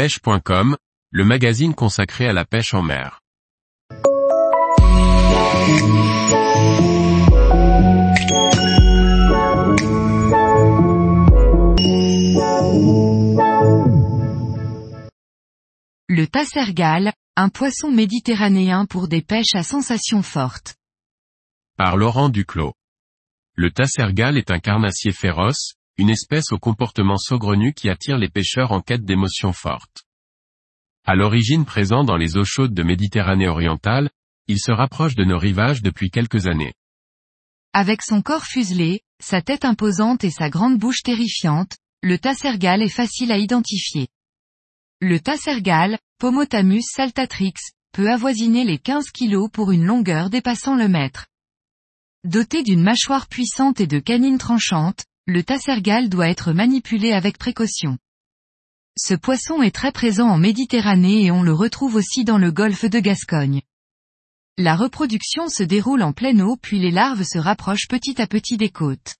pêche.com, le magazine consacré à la pêche en mer. Le tassergal, un poisson méditerranéen pour des pêches à sensations fortes. Par Laurent Duclos. Le tassergal est un carnassier féroce, une espèce au comportement saugrenu qui attire les pêcheurs en quête d'émotions fortes. À l'origine présent dans les eaux chaudes de Méditerranée orientale, il se rapproche de nos rivages depuis quelques années. Avec son corps fuselé, sa tête imposante et sa grande bouche terrifiante, le tassergal est facile à identifier. Le tassergal, Pomotamus saltatrix, peut avoisiner les 15 kg pour une longueur dépassant le mètre. Doté d'une mâchoire puissante et de canines tranchantes, le tassergal doit être manipulé avec précaution. Ce poisson est très présent en Méditerranée et on le retrouve aussi dans le golfe de Gascogne. La reproduction se déroule en pleine eau puis les larves se rapprochent petit à petit des côtes.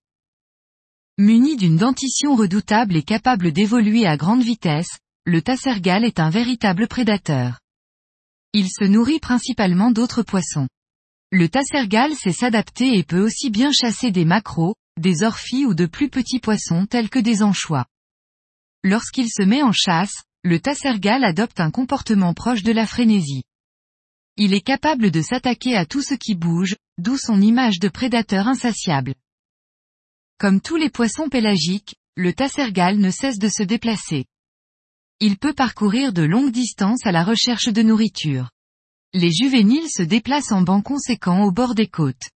Muni d'une dentition redoutable et capable d'évoluer à grande vitesse, le tassergal est un véritable prédateur. Il se nourrit principalement d'autres poissons. Le tassergal sait s'adapter et peut aussi bien chasser des maquereaux, des orphies ou de plus petits poissons tels que des anchois. Lorsqu'il se met en chasse, le tassergal adopte un comportement proche de la frénésie. Il est capable de s'attaquer à tout ce qui bouge, d'où son image de prédateur insatiable. Comme tous les poissons pélagiques, le tassergal ne cesse de se déplacer. Il peut parcourir de longues distances à la recherche de nourriture. Les juvéniles se déplacent en bancs conséquents au bord des côtes.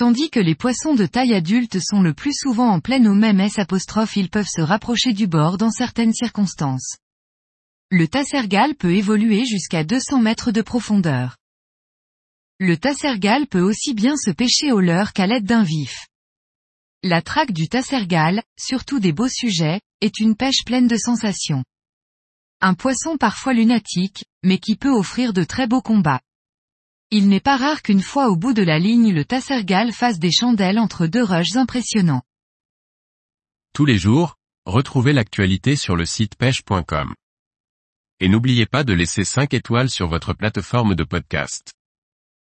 Tandis que les poissons de taille adulte sont le plus souvent en pleine eau même S ils peuvent se rapprocher du bord dans certaines circonstances. Le tassergal peut évoluer jusqu'à 200 mètres de profondeur. Le tassergal peut aussi bien se pêcher au leurre qu'à l'aide d'un vif. La traque du tassergal, surtout des beaux sujets, est une pêche pleine de sensations. Un poisson parfois lunatique, mais qui peut offrir de très beaux combats. Il n'est pas rare qu'une fois au bout de la ligne le tassergal fasse des chandelles entre deux rushs impressionnants. Tous les jours, retrouvez l'actualité sur le site pêche.com. Et n'oubliez pas de laisser 5 étoiles sur votre plateforme de podcast.